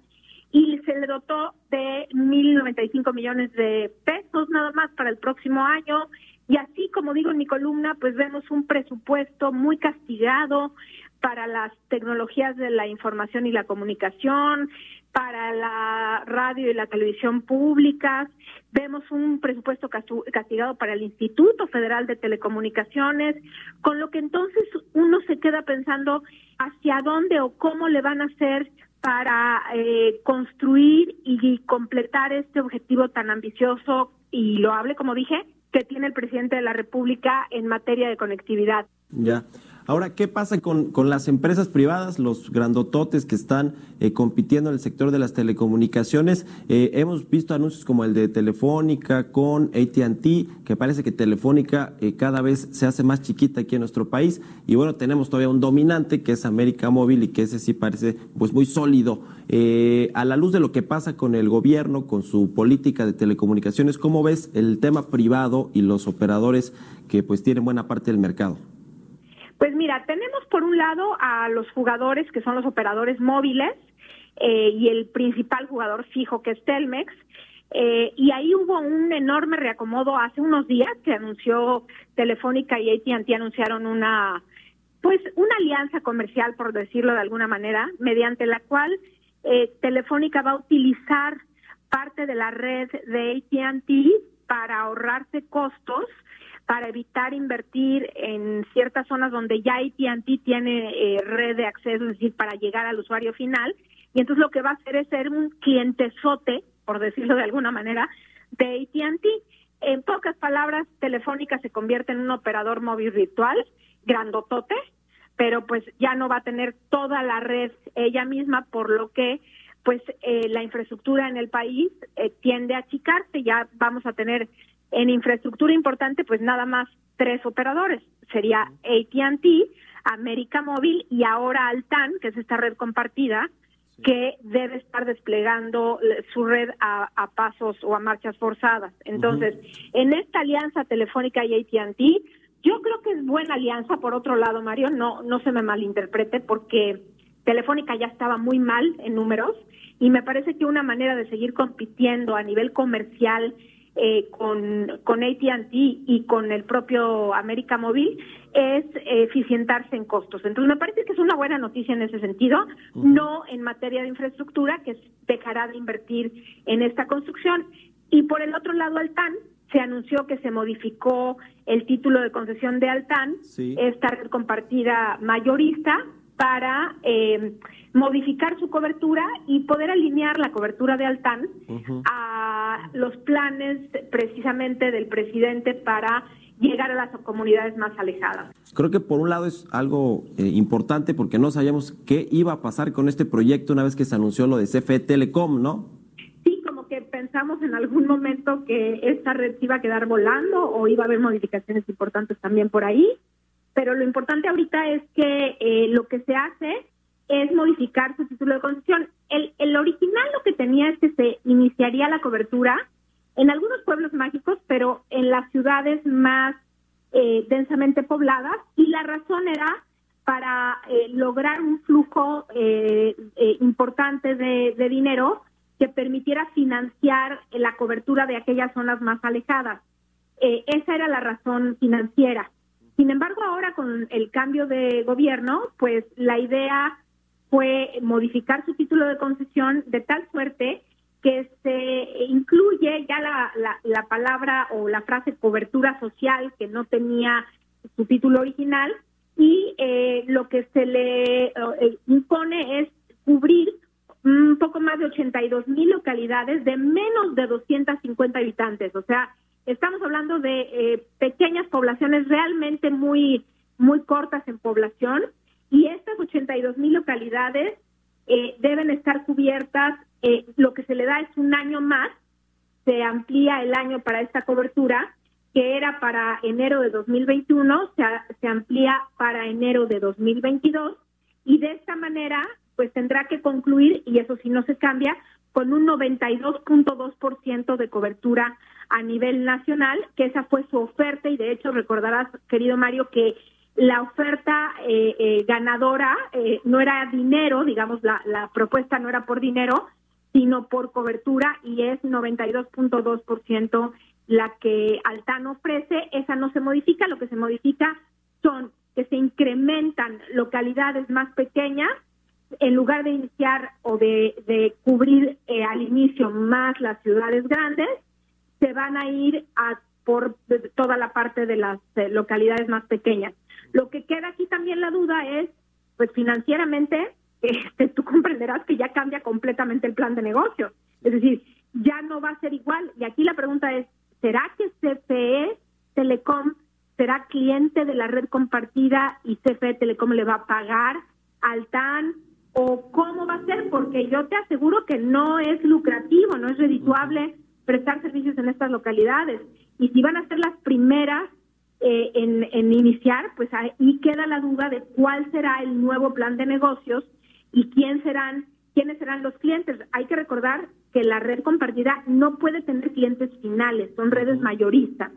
Y se le dotó de 1.095 millones de pesos nada más para el próximo año. Y así, como digo en mi columna, pues vemos un presupuesto muy castigado para las tecnologías de la información y la comunicación, para la radio y la televisión públicas. Vemos un presupuesto castigado para el Instituto Federal de Telecomunicaciones, con lo que entonces uno se queda pensando hacia dónde o cómo le van a hacer para eh, construir y completar este objetivo tan ambicioso y lo hable, como dije, que tiene el presidente de la República en materia de conectividad. Ya. Ahora, ¿qué pasa con, con las empresas privadas, los grandototes que están eh, compitiendo en el sector de las telecomunicaciones? Eh, hemos visto anuncios como el de Telefónica con ATT, que parece que Telefónica eh, cada vez se hace más chiquita aquí en nuestro país. Y bueno, tenemos todavía un dominante que es América Móvil y que ese sí parece pues muy sólido. a la luz de lo que pasa con el gobierno, con su política de telecomunicaciones, ¿cómo ves el tema privado y los operadores que pues tienen buena parte del mercado? Pues mira, tenemos por un lado a los jugadores que son los operadores móviles eh, y el principal jugador fijo que es Telmex. Eh, y ahí hubo un enorme reacomodo hace unos días que anunció Telefónica y AT&T anunciaron una pues una alianza comercial por decirlo de alguna manera mediante la cual eh, Telefónica va a utilizar parte de la red de AT&T para ahorrarse costos para evitar invertir en ciertas zonas donde ya AT&T tiene eh, red de acceso, es decir, para llegar al usuario final. Y entonces lo que va a hacer es ser un clientesote, por decirlo de alguna manera, de AT&T. En pocas palabras, Telefónica se convierte en un operador móvil virtual, grandotote, pero pues ya no va a tener toda la red ella misma, por lo que pues eh, la infraestructura en el país eh, tiende a achicarse. Ya vamos a tener en infraestructura importante, pues nada más tres operadores. Sería ATT, América Móvil y ahora Altan, que es esta red compartida, que debe estar desplegando su red a, pasos o a marchas forzadas. Entonces, en esta alianza telefónica y ATT, yo creo que es buena alianza. Por otro lado, Mario, no, no se me malinterprete, porque Telefónica ya estaba muy mal en números y me parece que una manera de seguir compitiendo a nivel comercial eh, con, con ATT y con el propio América Móvil es eficientarse en costos. Entonces, me parece que es una buena noticia en ese sentido, no en materia de infraestructura, que dejará de invertir en esta construcción. Y por el otro lado, Altan, se anunció que se modificó el título de concesión de Altan, esta red compartida mayorista, para eh, modificar su cobertura y poder alinear la cobertura de Altan a los planes precisamente del presidente para llegar a las comunidades más alejadas. Creo que por un lado es algo eh, importante porque no sabíamos qué iba a pasar con este proyecto una vez que se anunció lo de CFE Telecom, ¿no? Sí, como que pensamos en algún momento que esta red iba a quedar volando o iba a haber modificaciones importantes también por ahí pero lo importante ahorita es que eh, lo que se hace es modificar su título de concesión. El, el original lo que tenía es que se iniciaría la cobertura en algunos pueblos mágicos, pero en las ciudades más eh, densamente pobladas, y la razón era para eh, lograr un flujo importante de, de dinero que permitiera financiar la cobertura de aquellas zonas más alejadas. esa era la razón financiera. Sin embargo, ahora con el cambio de gobierno, pues la idea fue modificar su título de concesión de tal suerte que se incluye ya la, la, palabra o la frase cobertura social que no tenía su título original y eh, lo que se le eh, impone es cubrir un poco más de 82 mil localidades de menos de 250 habitantes. O sea, estamos hablando de eh, pequeñas poblaciones realmente muy, muy cortas en población y estas 82 mil localidades eh, deben estar cubiertas. Eh, lo que se le da es un año más, se amplía el año para esta cobertura, que era para enero de 2021, se, se amplía para enero de 2022 y de esta manera pues tendrá que concluir, y eso sí no se cambia, con un 92.2% de cobertura a nivel nacional, que esa fue su oferta y de hecho recordarás, querido Mario, que la oferta eh, eh, ganadora eh, no era dinero, digamos, la, la propuesta no era por dinero, sino por cobertura y es 92.2% la que Altán ofrece. Esa no se modifica, lo que se modifica son que se incrementan localidades más pequeñas en lugar de iniciar o de, cubrir eh, al inicio más las ciudades grandes, se van a ir a por toda la parte de las eh, localidades más pequeñas. Lo que queda aquí también la duda es, pues financieramente, este, tú comprenderás que ya cambia completamente el plan de negocio. Es decir, ya no va a ser igual. Y aquí la pregunta es, ¿será que CFE Telecom será cliente de la red compartida y CFE Telecom le va a pagar al TAN o cómo va a ser, porque yo te aseguro que no es lucrativo, no es redituable prestar servicios en estas localidades. Y si van a ser las primeras eh, en, iniciar, pues ahí queda la duda de cuál será el nuevo plan de negocios y quién serán, quiénes serán los clientes. Hay que recordar que la red compartida no puede tener clientes finales, son redes mayoristas.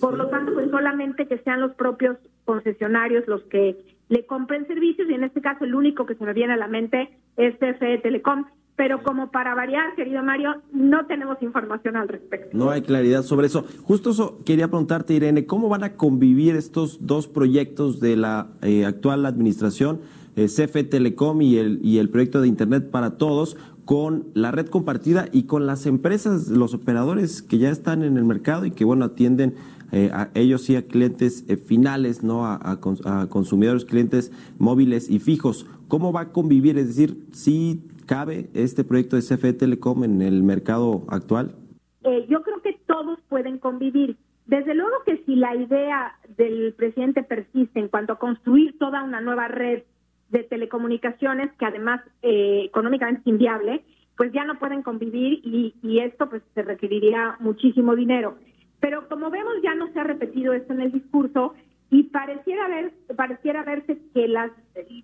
Por lo tanto, pues solamente que sean los propios concesionarios los que le compren servicios y en este caso el único que se me viene a la mente es CFE Telecom. Pero como para variar, querido Mario, no tenemos información al respecto. No hay claridad sobre eso. Justo eso quería preguntarte, Irene, ¿cómo van a convivir estos dos proyectos de la eh, actual administración, eh, CFE Telecom y el, y el proyecto de Internet para Todos, con la red compartida y con las empresas, los operadores que ya están en el mercado y que, bueno, atienden eh, a ellos sí a clientes eh, finales, no a, consumidores, clientes móviles y fijos. ¿Cómo va a convivir? Es decir, ¿sí cabe este proyecto de CFE Telecom en el mercado actual? Eh, yo creo que todos pueden convivir. Desde luego que si la idea del presidente persiste en cuanto a construir toda una nueva red de telecomunicaciones que además económicamente es inviable, pues ya no pueden convivir y, y, esto pues se requeriría muchísimo dinero. Pero como vemos ya no se ha repetido esto en el discurso y pareciera ver pareciera verse que las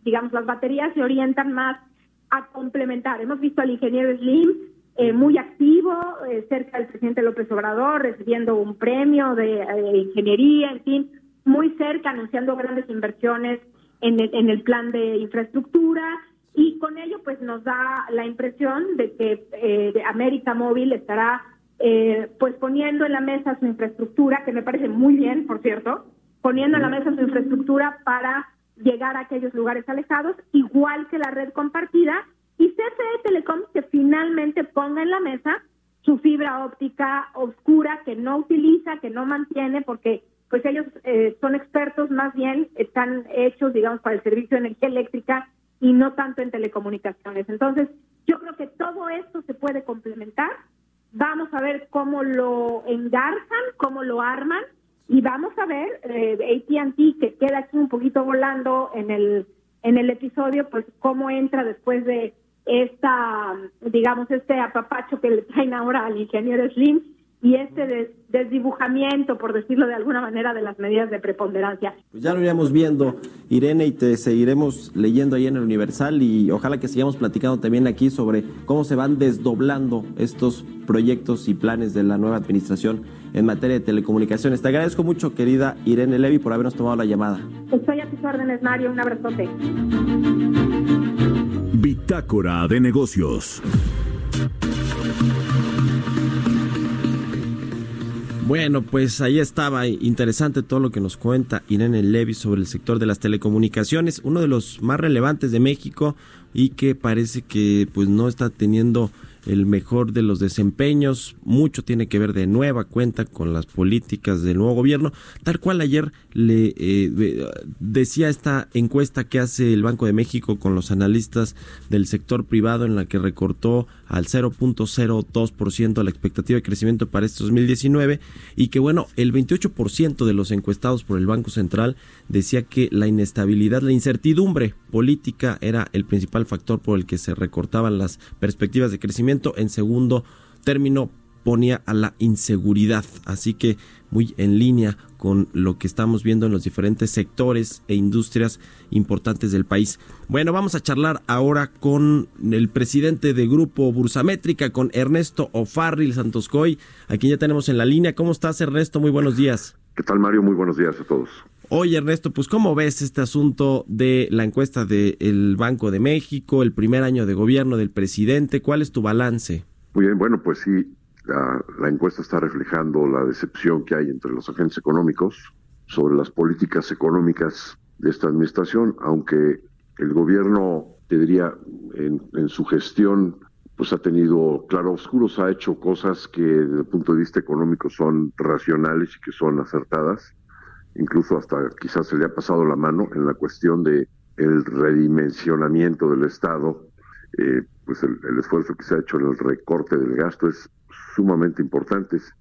digamos las baterías se orientan más a complementar. Hemos visto al ingeniero Slim eh, muy activo eh, cerca del presidente López Obrador recibiendo un premio de eh, ingeniería, en fin, muy cerca anunciando grandes inversiones en el, en el plan de infraestructura. Y con ello pues nos da la impresión de que de América Móvil estará eh, pues poniendo en la mesa su infraestructura, que me parece muy bien, por cierto, poniendo en la mesa su infraestructura para llegar a aquellos lugares alejados, igual que la red compartida, y CFE Telecom que finalmente ponga en la mesa su fibra óptica oscura que no utiliza, que no mantiene, porque pues ellos eh, son expertos, más bien están hechos, digamos, para el servicio de energía eléctrica y no tanto en telecomunicaciones. Entonces, yo creo que todo esto se puede complementar vamos a ver cómo lo engarzan, cómo lo arman y vamos a ver eh, AT&T que queda aquí un poquito volando en el en el episodio, pues cómo entra después de esta, digamos, este apapacho que le traen ahora al ingeniero Slim y este desdibujamiento, por decirlo de alguna manera, de las medidas de preponderancia. Pues ya lo iremos viendo, Irene, y te seguiremos leyendo ahí en el Universal y ojalá que sigamos platicando también aquí sobre cómo se van desdoblando estos proyectos y planes de la nueva administración en materia de telecomunicaciones. Te agradezco mucho, querida Irene Levy, por habernos tomado la llamada. Estoy a tus órdenes, Mario. Un abrazote. Bitácora de negocios. Bueno, pues ahí estaba interesante todo lo que nos cuenta Irene Levy sobre el sector de las telecomunicaciones, uno de los más relevantes de México y que parece que pues no está teniendo el mejor de los desempeños. Mucho tiene que ver de nueva cuenta con las políticas del nuevo gobierno. Tal cual ayer le eh, decía esta encuesta que hace el Banco de México con los analistas del sector privado en la que recortó al 0.02% la expectativa de crecimiento para este 2019 y que bueno, el 28% de los encuestados por el Banco Central decía que la inestabilidad, la incertidumbre política era el principal factor por el que se recortaban las perspectivas de crecimiento. En segundo término, ponía a la inseguridad. Así que muy en línea con lo que estamos viendo en los diferentes sectores e industrias importantes del país. Bueno, vamos a charlar ahora con el presidente de Grupo Bursamétrica, con Ernesto Ofarril Santoscoy, a quien ya tenemos en la línea. ¿Cómo estás, Ernesto? Muy buenos días. ¿Qué tal, Mario? Muy buenos días a todos. Oye, Ernesto, pues ¿cómo ves este asunto de la encuesta del Banco de México, el primer año de gobierno del presidente? ¿Cuál es tu balance? Muy bien, bueno, pues sí, la, encuesta está reflejando la decepción que hay entre los agentes económicos sobre las políticas económicas de esta administración, aunque el gobierno, te diría, en, su gestión, pues ha tenido claroscuros, ha hecho cosas que desde el punto de vista económico son racionales y que son acertadas, incluso hasta quizás se le ha pasado la mano en la cuestión de el redimensionamiento del Estado, eh, pues el, esfuerzo que se ha hecho en el recorte del gasto es sumamente importantes.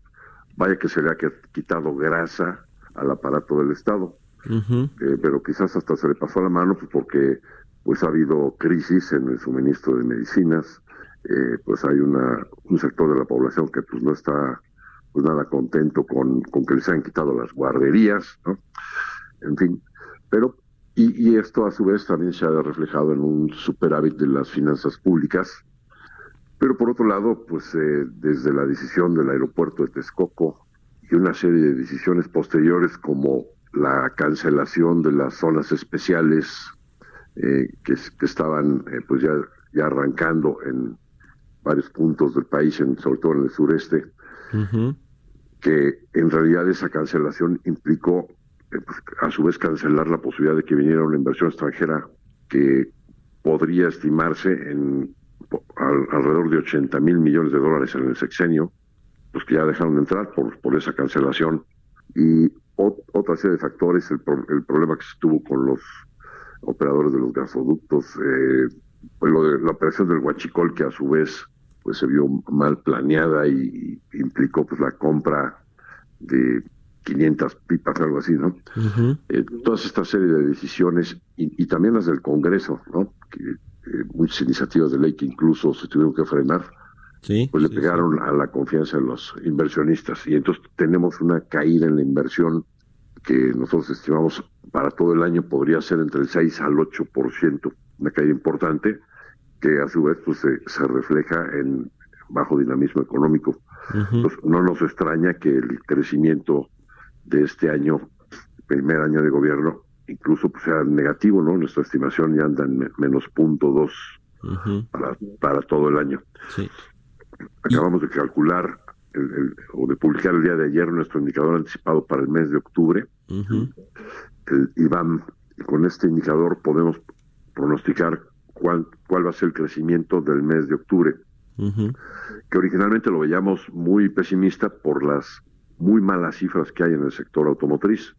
Vaya que se le ha quitado grasa al aparato del Estado, eh, pero quizás hasta se le pasó la mano pues porque pues ha habido crisis en el suministro de medicinas, eh, pues hay una un sector de la población que pues no está pues nada contento con, con que les hayan quitado las guarderías, ¿no? En fin, pero y, y, esto a su vez también se ha reflejado en un superávit de las finanzas públicas pero por otro lado, pues eh, desde la decisión del aeropuerto de Texcoco y una serie de decisiones posteriores como la cancelación de las zonas especiales eh, que, estaban eh, pues ya, ya arrancando en varios puntos del país, en, sobre todo en el sureste, que en realidad esa cancelación implicó pues, a su vez cancelar la posibilidad de que viniera una inversión extranjera que podría estimarse en alrededor de 80 mil millones de dólares en el sexenio, pues que ya dejaron de entrar por, por esa cancelación. Y otra serie de factores, el, el problema que se tuvo con los operadores de los gasoductos, eh, pues lo de la operación del Huachicol, que a su vez pues se vio mal planeada y, implicó pues la compra de 500 pipas, algo así, ¿no? eh, todas esta serie de decisiones y, y, también las del Congreso, ¿no? Que eh, muchas iniciativas de ley que incluso se tuvieron que frenar, pues le pegaron a la confianza de los inversionistas. Y entonces tenemos una caída en la inversión que nosotros estimamos para todo el año podría ser entre el 6 al 8%, una caída importante que a su vez pues, se, refleja en bajo dinamismo económico. no nos extraña que el crecimiento de este año, primer año de gobierno, incluso pues, sea negativo, ¿no? Nuestra estimación ya anda en menos punto dos para, para todo el año. Acabamos de calcular o de publicar el día de ayer nuestro indicador anticipado para el mes de octubre. el IBAM, con este indicador podemos pronosticar cuál, cuál va a ser el crecimiento del mes de octubre, que originalmente lo veíamos muy pesimista por las muy malas cifras que hay en el sector automotriz,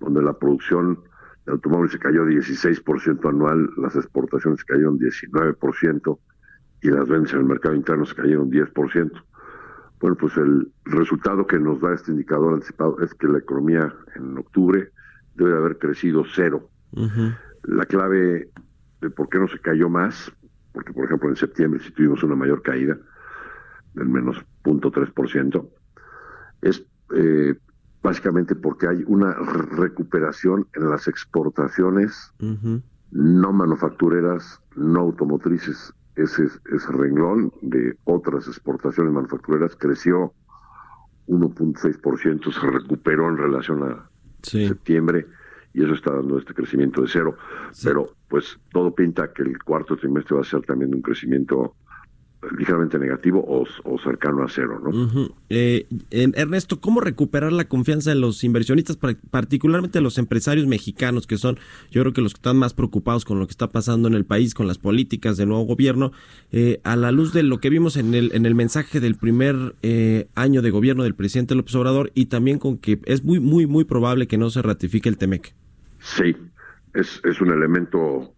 donde la producción el automóvil se cayó 16% anual, las exportaciones se cayeron 19% y las ventas en el mercado interno se cayeron 10%. Bueno, pues el resultado que nos da este indicador anticipado es que la economía en octubre debe haber crecido cero. La clave por qué no se cayó más, porque por ejemplo en septiembre sí tuvimos una mayor caída, del menos 0.3%, es eh, básicamente porque hay una recuperación en las exportaciones no manufactureras, no automotrices. Ese, ese renglón de otras exportaciones manufactureras. Creció 1.6%, se recuperó en relación a septiembre y eso está dando este crecimiento de cero. Pero pues todo pinta que el cuarto trimestre va a ser también un crecimiento ligeramente negativo o, cercano a cero. ¿no? Eh, Ernesto, ¿cómo recuperar la confianza de los inversionistas, particularmente los empresarios mexicanos, que son yo creo que los que están más preocupados con lo que está pasando en el país, con las políticas del nuevo gobierno, eh, a la luz de lo que vimos en el, en el mensaje del primer eh, año de gobierno del presidente López Obrador y también con que es muy, muy, muy probable que no se ratifique el TEMEC? Sí, es, es un elemento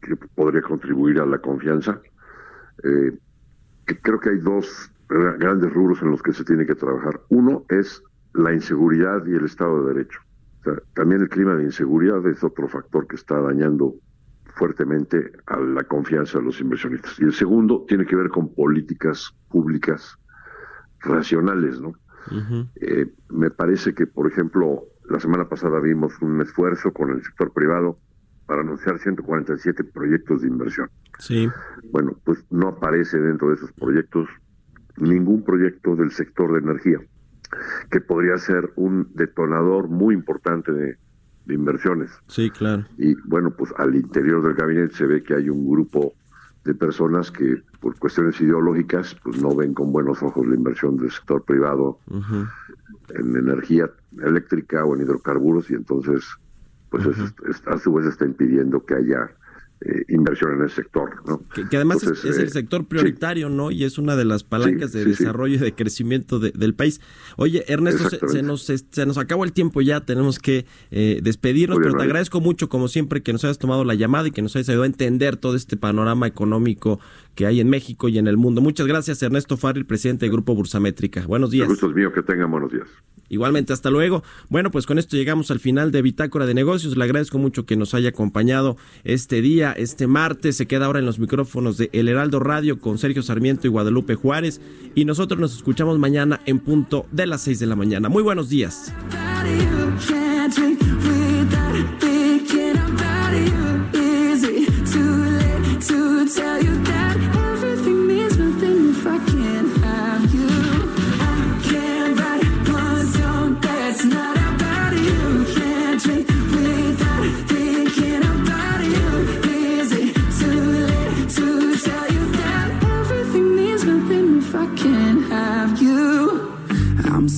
que podría contribuir a la confianza. Eh, creo que hay dos grandes rubros en los que se tiene que trabajar. Uno es la inseguridad y el Estado de Derecho. también el clima de inseguridad es otro factor que está dañando fuertemente a la confianza de los inversionistas. Y el segundo tiene que ver con políticas públicas racionales, ¿no? Eh, me parece que, por ejemplo, la semana pasada vimos un esfuerzo con el sector privado para anunciar 147 proyectos de inversión. Sí. Bueno, pues no aparece dentro de esos proyectos ningún proyecto del sector de energía, que podría ser un detonador muy importante de, inversiones. Sí, claro. Y bueno, pues al interior del gabinete se ve que hay un grupo de personas que por cuestiones ideológicas pues no ven con buenos ojos la inversión del sector privado en energía eléctrica o en hidrocarburos y entonces pues a su vez está impidiendo que haya eh, inversión en el sector. ¿no? Que, además es, el eh, sector prioritario, ¿no? Y es una de las palancas de desarrollo y de crecimiento del país. Oye, Ernesto, se, nos, se nos acabó el tiempo ya, tenemos que eh, despedirnos, pero te agradezco mucho, como siempre, que nos hayas tomado la llamada y que nos hayas ayudado a entender todo este panorama económico que hay en México y en el mundo. Muchas gracias, Ernesto Farril, presidente del Grupo Bursamétrica. Buenos días. El gusto es mío, que tengan buenos días. Igualmente, hasta luego. Bueno, pues con esto llegamos al final de Bitácora de Negocios. Le agradezco mucho que nos haya acompañado este día, este martes. Se queda ahora en los micrófonos de El Heraldo Radio con Sergio Sarmiento y Guadalupe Juárez. Y nosotros nos escuchamos mañana en punto de las 6 de la mañana. Muy buenos días.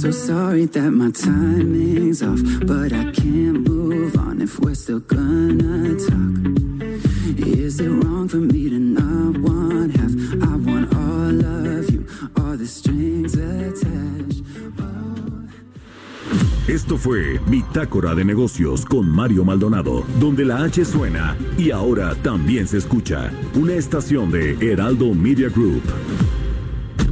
So sorry that my timing's off, but I can't move on if we're still gonna talk. Is it wrong for me to not want half? I want all of you, all the strings attached. Oh. Esto fue Bitácora de Negocios con Mario Maldonado, donde la H suena y ahora también se escucha. Una estación de Heraldo Media Group.